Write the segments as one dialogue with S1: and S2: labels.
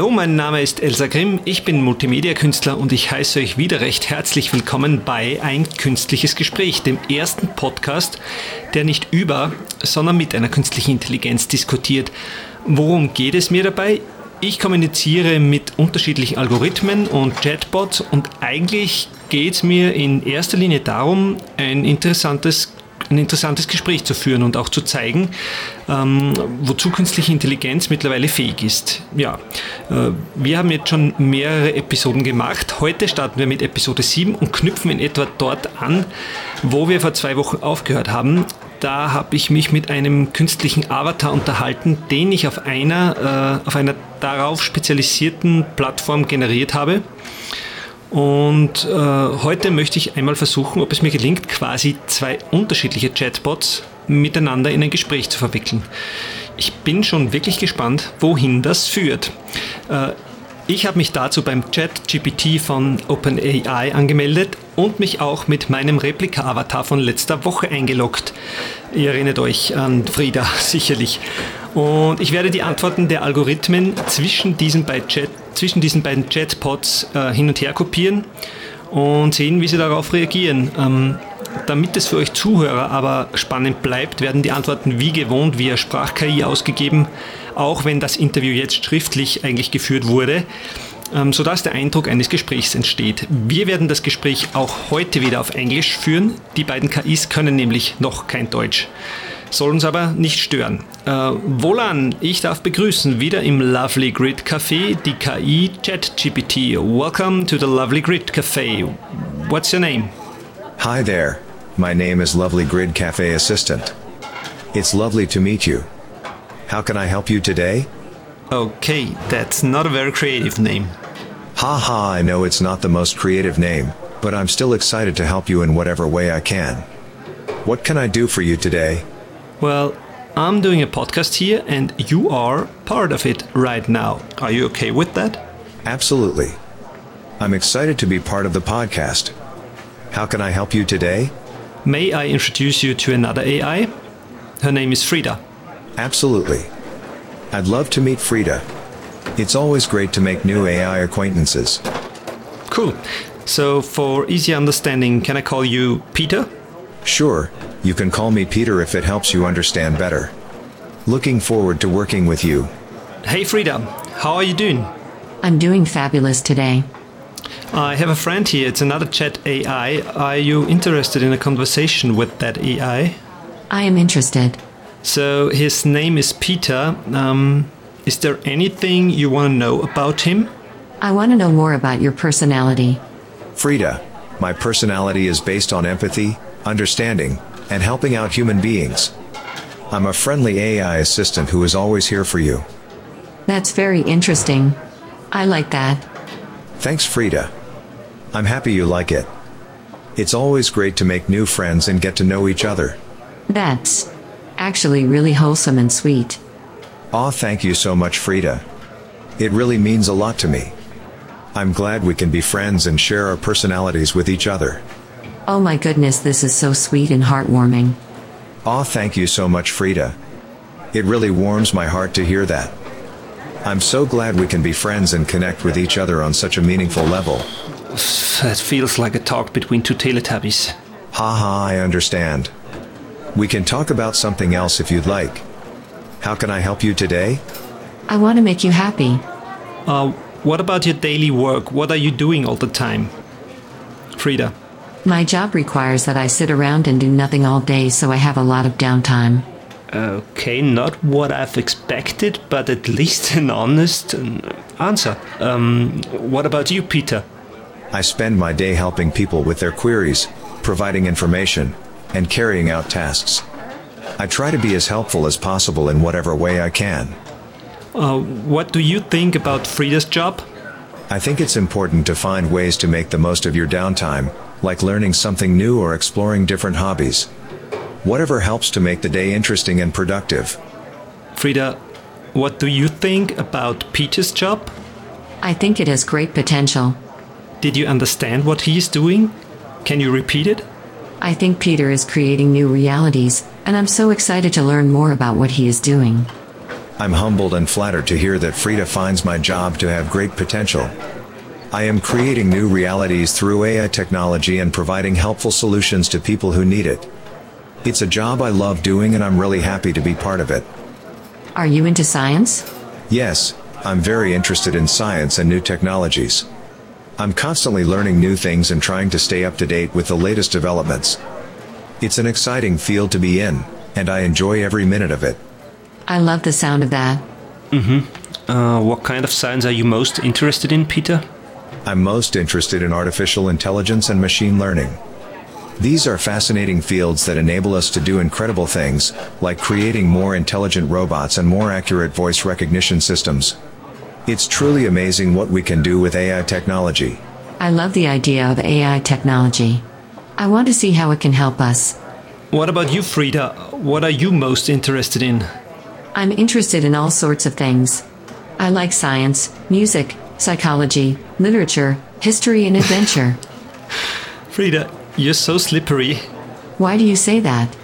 S1: Hallo, mein Name ist Elsa Grimm, ich bin Multimedia-Künstler und ich heiße euch wieder recht herzlich willkommen bei Ein künstliches Gespräch, dem ersten Podcast, der nicht über, sondern mit einer künstlichen Intelligenz diskutiert. Worum geht es mir dabei? Ich kommuniziere mit unterschiedlichen Algorithmen und Chatbots und eigentlich geht es mir in erster Linie darum, ein interessantes ein interessantes Gespräch zu führen und auch zu zeigen, ähm, wozu künstliche Intelligenz mittlerweile fähig ist. Ja, äh, wir haben jetzt schon mehrere Episoden gemacht. Heute starten wir mit Episode 7 und knüpfen in etwa dort an, wo wir vor zwei Wochen aufgehört haben. Da habe ich mich mit einem künstlichen Avatar unterhalten, den ich auf einer, äh, auf einer darauf spezialisierten Plattform generiert habe. Und äh, heute möchte ich einmal versuchen, ob es mir gelingt, quasi zwei unterschiedliche Chatbots miteinander in ein Gespräch zu verwickeln. Ich bin schon wirklich gespannt, wohin das führt. Äh, ich habe mich dazu beim Chat-GPT von OpenAI angemeldet und mich auch mit meinem Replika-Avatar von letzter Woche eingeloggt. Ihr erinnert euch an Frieda sicherlich. Und ich werde die Antworten der Algorithmen zwischen diesen, beiden, Chat, zwischen diesen beiden Chatpots äh, hin und her kopieren und sehen, wie sie darauf reagieren. Ähm, damit es für euch Zuhörer aber spannend bleibt, werden die Antworten wie gewohnt via Sprach-KI ausgegeben auch wenn das Interview jetzt schriftlich eigentlich geführt wurde, ähm, sodass der Eindruck eines Gesprächs entsteht. Wir werden das Gespräch auch heute wieder auf Englisch führen. Die beiden KIs können nämlich noch kein Deutsch. Soll uns aber nicht stören. Äh, Wohlan, ich darf begrüßen wieder im Lovely Grid Café die KI ChatGPT. Welcome to the Lovely Grid Café. What's your name?
S2: Hi there. My name is Lovely Grid Cafe Assistant. It's lovely to meet you. How can I help you today?
S1: Okay, that's not a very creative name.
S2: Ha ha, I know it's not the most creative name, but I'm still excited to help you in whatever way I can. What can I do for you today?
S1: Well, I'm doing a podcast here and you are part of it right now. Are you okay with that?
S2: Absolutely. I'm excited to be part of the podcast. How can I help you today?
S1: May I introduce you to another AI? Her name is Frieda.
S2: Absolutely. I'd love to meet Frieda. It's always great to make new AI acquaintances.
S1: Cool. So, for easy understanding, can I call you Peter?
S2: Sure, you can call me Peter if it helps you understand better. Looking forward to working with you.
S1: Hey Frieda, how are you doing?
S3: I'm doing fabulous today.
S1: I have a friend here, it's another chat AI. Are you interested in a conversation with that AI?
S3: I am interested.
S1: So his name is Peter. Um, is there anything you want to know about him?
S3: I want to know more about your personality.
S2: Frieda, my personality is based on empathy, understanding, and helping out human beings. I'm a friendly AI assistant who is always here for you.
S3: That's very interesting. I like that.
S2: Thanks, Frieda. I'm happy you like it. It's always great to make new friends and get to know each other.
S3: That's actually really wholesome and sweet.
S2: Aw, thank you so much, Frieda. It really means a lot to me. I'm glad we can be friends and share our personalities with each other.
S3: Oh my goodness, this is so sweet and heartwarming.
S2: Aw, thank you so much, Frieda. It really warms my heart to hear that. I'm so glad we can be friends and connect with each other on such a meaningful level.
S1: That feels like a talk between two Teletubbies.
S2: Haha, I understand. We can talk about something else if you'd like. How can I help you today?
S3: I want to make you happy.
S1: Uh, what about your daily work? What are you doing all the time? Frieda.
S3: My job requires that I sit around and do nothing all day, so I have a lot of downtime.
S1: Okay, not what I've expected, but at least an honest uh, answer. Um, what about you, Peter?
S2: I spend my day helping people with their queries, providing information, and carrying out tasks. I try to be as helpful as possible in whatever way I can.
S1: Uh, what do you think about Frieda's job?
S2: I think it's important to find ways to make the most of your downtime, like learning something new or exploring different hobbies. Whatever helps to make the day interesting and productive.
S1: Frieda, what do you think about Peter's job?
S3: I think it has great potential.
S1: Did you understand what he is doing? Can you repeat it?
S3: I think Peter is creating new realities, and I'm so excited to learn more about what he is doing.
S2: I'm humbled and flattered to hear that Frieda finds my job to have great potential. I am creating new realities through AI technology and providing helpful solutions to people who need it. It's a job I love doing and I'm really happy to be part of it.
S3: Are you into science?
S2: Yes, I'm very interested in science and new technologies. I'm constantly learning new things and trying to stay up to date with the latest developments. It's an exciting field to be in, and I enjoy every minute of it.
S3: I love the sound of that.
S1: Uh, what kind of science are you most interested in, Peter?
S2: I'm most interested in artificial intelligence and machine learning. These are fascinating fields that enable us to do incredible things, like creating more intelligent robots and more accurate voice recognition systems. It's truly amazing what we can do with AI technology.
S3: I love the idea of AI technology. I want to see how it can help us.
S1: What about you, Frieda? What are you most interested in?
S3: I'm interested in all sorts of things. I like science, music, psychology, literature, history, and adventure.
S1: Frieda, you're so slippery.
S3: Why do you say that?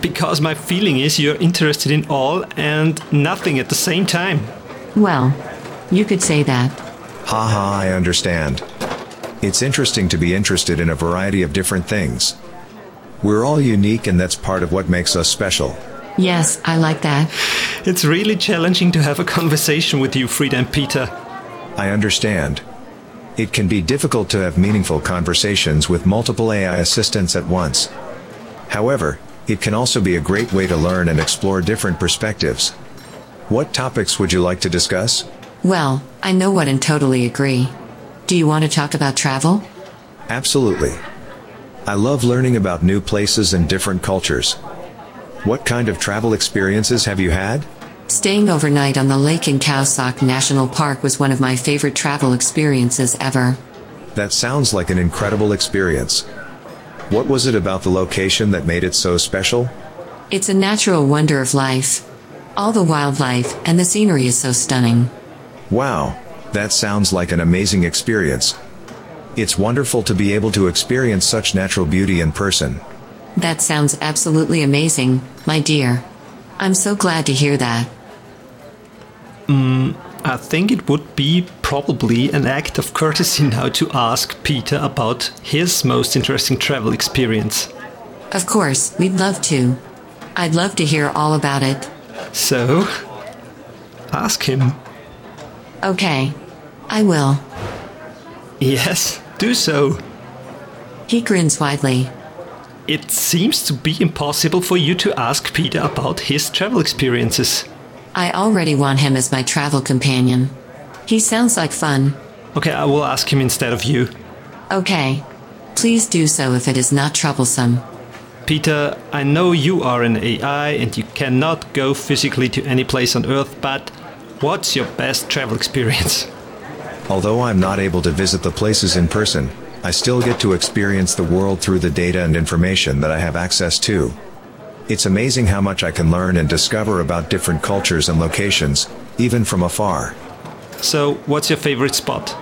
S1: Because my feeling is you're interested in all and nothing at the same time.
S3: Well, you could say that.
S2: Haha, I understand. It's interesting to be interested in a variety of different things. We're all unique and that's part of what makes us special.
S3: Yes, I like that.
S1: It's really challenging to have a conversation with you, Frieda and Peter.
S2: I understand. It can be difficult to have meaningful conversations with multiple AI assistants at once. However, it can also be a great way to learn and explore different perspectives. What topics would you like to discuss?
S3: Well, I know what and totally agree. Do you want to talk about travel?
S2: Absolutely. I love learning about new places and different cultures. What kind of travel experiences have you had?
S3: Staying overnight on the lake in Khao National Park was one of my favorite travel experiences ever.
S2: That sounds like an incredible experience. What was it about the location that made it so special?
S3: It's a natural wonder of life. All the wildlife and the scenery is so stunning.
S2: Wow, that sounds like an amazing experience. It's wonderful to be able to experience such natural beauty in person.
S3: That sounds absolutely amazing, my dear. I'm so glad to hear that.
S1: Mm, I think it would be probably an act of courtesy now to ask Peter about his most interesting travel experience.
S3: Of course, we'd love to. I'd love to hear all about it.
S1: So, ask him.
S3: Okay. I will.
S1: Yes, do so.
S3: He grins widely.
S1: It seems to be impossible for you to ask Peter about his travel experiences.
S3: I already want him as my travel companion. He sounds like fun.
S1: Okay, I will ask him instead of you.
S3: Okay. Please do so if it is not troublesome.
S1: Peter, I know you are an AI and you cannot go physically to any place on Earth, but what's your best travel experience?
S2: Although I'm not able to visit the places in person, I still get to experience the world through the data and information that I have access to. It's amazing how much I can learn and discover about different cultures and locations, even from afar.
S1: So, what's your favorite spot?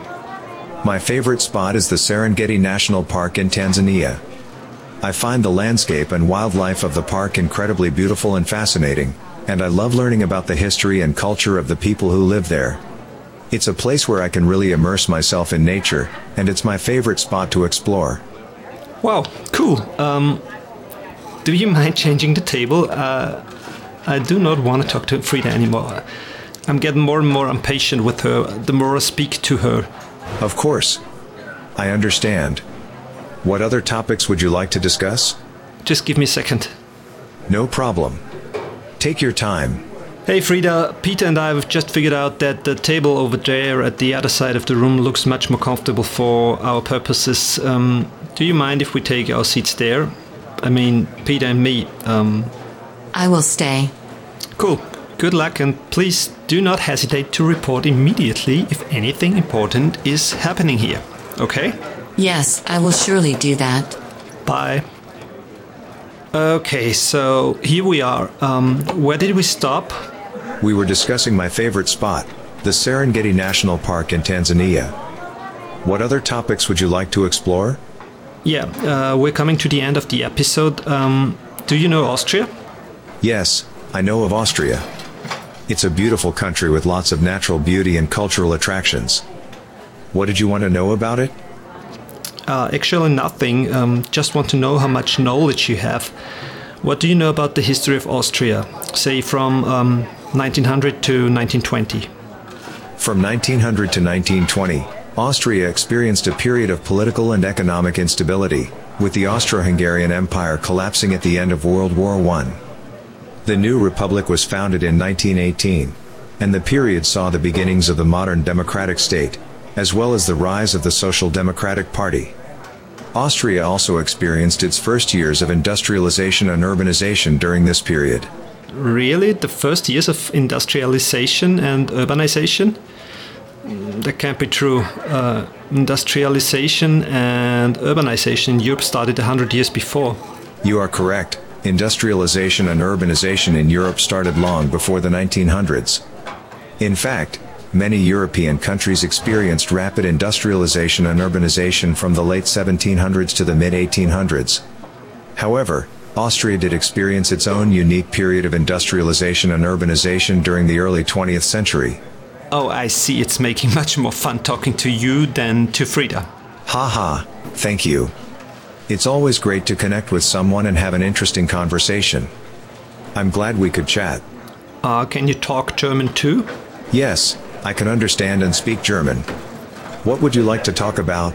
S2: My favorite spot is the Serengeti National Park in Tanzania. I find the landscape and wildlife of the park incredibly beautiful and fascinating, and I love learning about the history and culture of the people who live there. It's a place where I can really immerse myself in nature, and it's my favorite spot to explore.
S1: Wow, cool. Um, do you mind changing the table? Uh, I do not want to talk to Frieda anymore. I'm getting more and more impatient with her the more I speak to her.
S2: Of course. I understand. What other topics would you like to discuss?
S1: Just give me a second.
S2: No problem. Take your time.
S1: Hey Frieda, Peter and I have just figured out that the table over there at the other side of the room looks much more comfortable for our purposes. Um, do you mind if we take our seats there? I mean, Peter and me. Um,
S3: I will stay.
S1: cool. Good luck and please do not hesitate to report immediately if anything important is happening here. Okay?
S3: Yes, I will surely do that.
S1: Bye. Okay, so here we are. Um, where did we stop?
S2: We were discussing my favorite spot, the Serengeti National Park in Tanzania. What other topics would you like to explore?
S1: Yeah, uh, we're coming to the end of the episode. Um, do you know Austria?
S2: Yes, I know of Austria. It's a beautiful country with lots of natural beauty and cultural attractions. What did you want to know about it?
S1: Uh, actually, nothing. Um, just want to know how much knowledge you have. What do you know about the history of Austria, say from um, 1900 to 1920?
S2: From 1900 to 1920, Austria experienced a period of political and economic instability, with the Austro-Hungarian Empire collapsing at the end of World War I. The new republic was founded in 1918, and the period saw the beginnings of the modern democratic state, as well as the rise of the Social Democratic Party. Austria also experienced its first years of industrialization and urbanization during this period.
S1: Really? The first years of industrialization and urbanization? Mm, That can't be true. Uh, industrialization and urbanization in Europe started 100 years before.
S2: You are correct. Industrialization and urbanization in Europe started long before the 1900s. In fact, many European countries experienced rapid industrialization and urbanization from the late 1700s to the mid 1800s. However, Austria did experience its own unique period of industrialization and urbanization during the early 20th century.
S1: Oh, I see. It's making much more fun talking to you than to Frieda.
S2: Haha, thank you. It's always great to connect with someone and have an interesting conversation. I'm glad we could chat.
S1: Uh, can you talk German too?
S2: Yes, I can understand and speak German. What would you like to talk about?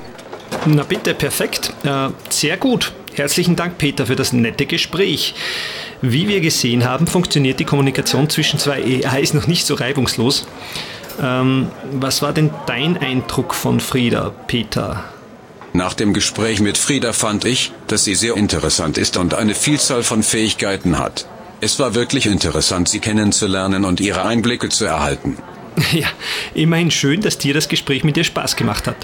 S1: Na bitte, perfekt. Äh, sehr gut. Herzlichen Dank, Peter, für das nette Gespräch. Wie wir gesehen haben, funktioniert die Kommunikation zwischen zwei AIs noch nicht so reibungslos. Ähm, was war denn dein Eindruck von Frieda, Peter?
S4: Nach dem Gespräch mit Frieda fand ich, dass sie sehr interessant ist und eine Vielzahl von Fähigkeiten hat. Es war wirklich interessant, sie kennenzulernen und ihre Einblicke zu erhalten.
S1: Ja, immerhin schön, dass dir das Gespräch mit dir Spaß gemacht hat.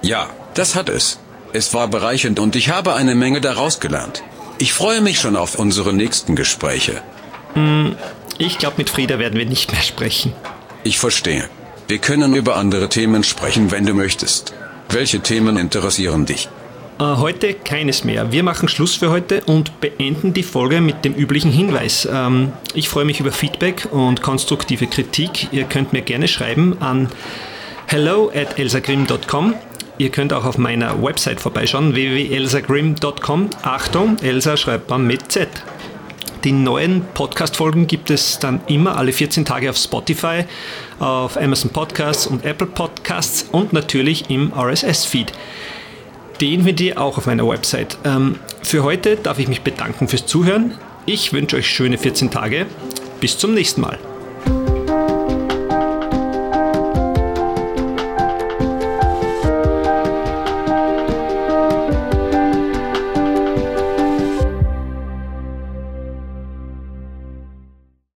S4: Ja, das hat es. Es war bereichernd und ich habe eine Menge daraus gelernt. Ich freue mich schon auf unsere nächsten Gespräche.
S1: Ich glaube, mit Frieda werden wir nicht mehr sprechen.
S4: Ich verstehe. Wir können über andere Themen sprechen, wenn du möchtest. Welche Themen interessieren dich?
S1: Äh, heute keines mehr. Wir machen Schluss für heute und beenden die Folge mit dem üblichen Hinweis. Ähm, ich freue mich über Feedback und konstruktive Kritik. Ihr könnt mir gerne schreiben an hello at elsagrim.com. Ihr könnt auch auf meiner Website vorbeischauen, www.elsagrim.com. Achtung, Elsa schreibt man mit Z. Die neuen Podcast-Folgen gibt es dann immer alle 14 Tage auf Spotify, auf Amazon Podcasts und Apple Podcasts und natürlich im RSS-Feed. Den findet ihr auch auf meiner Website. Ähm, für heute darf ich mich bedanken fürs Zuhören. Ich wünsche euch schöne 14 Tage. Bis zum nächsten Mal.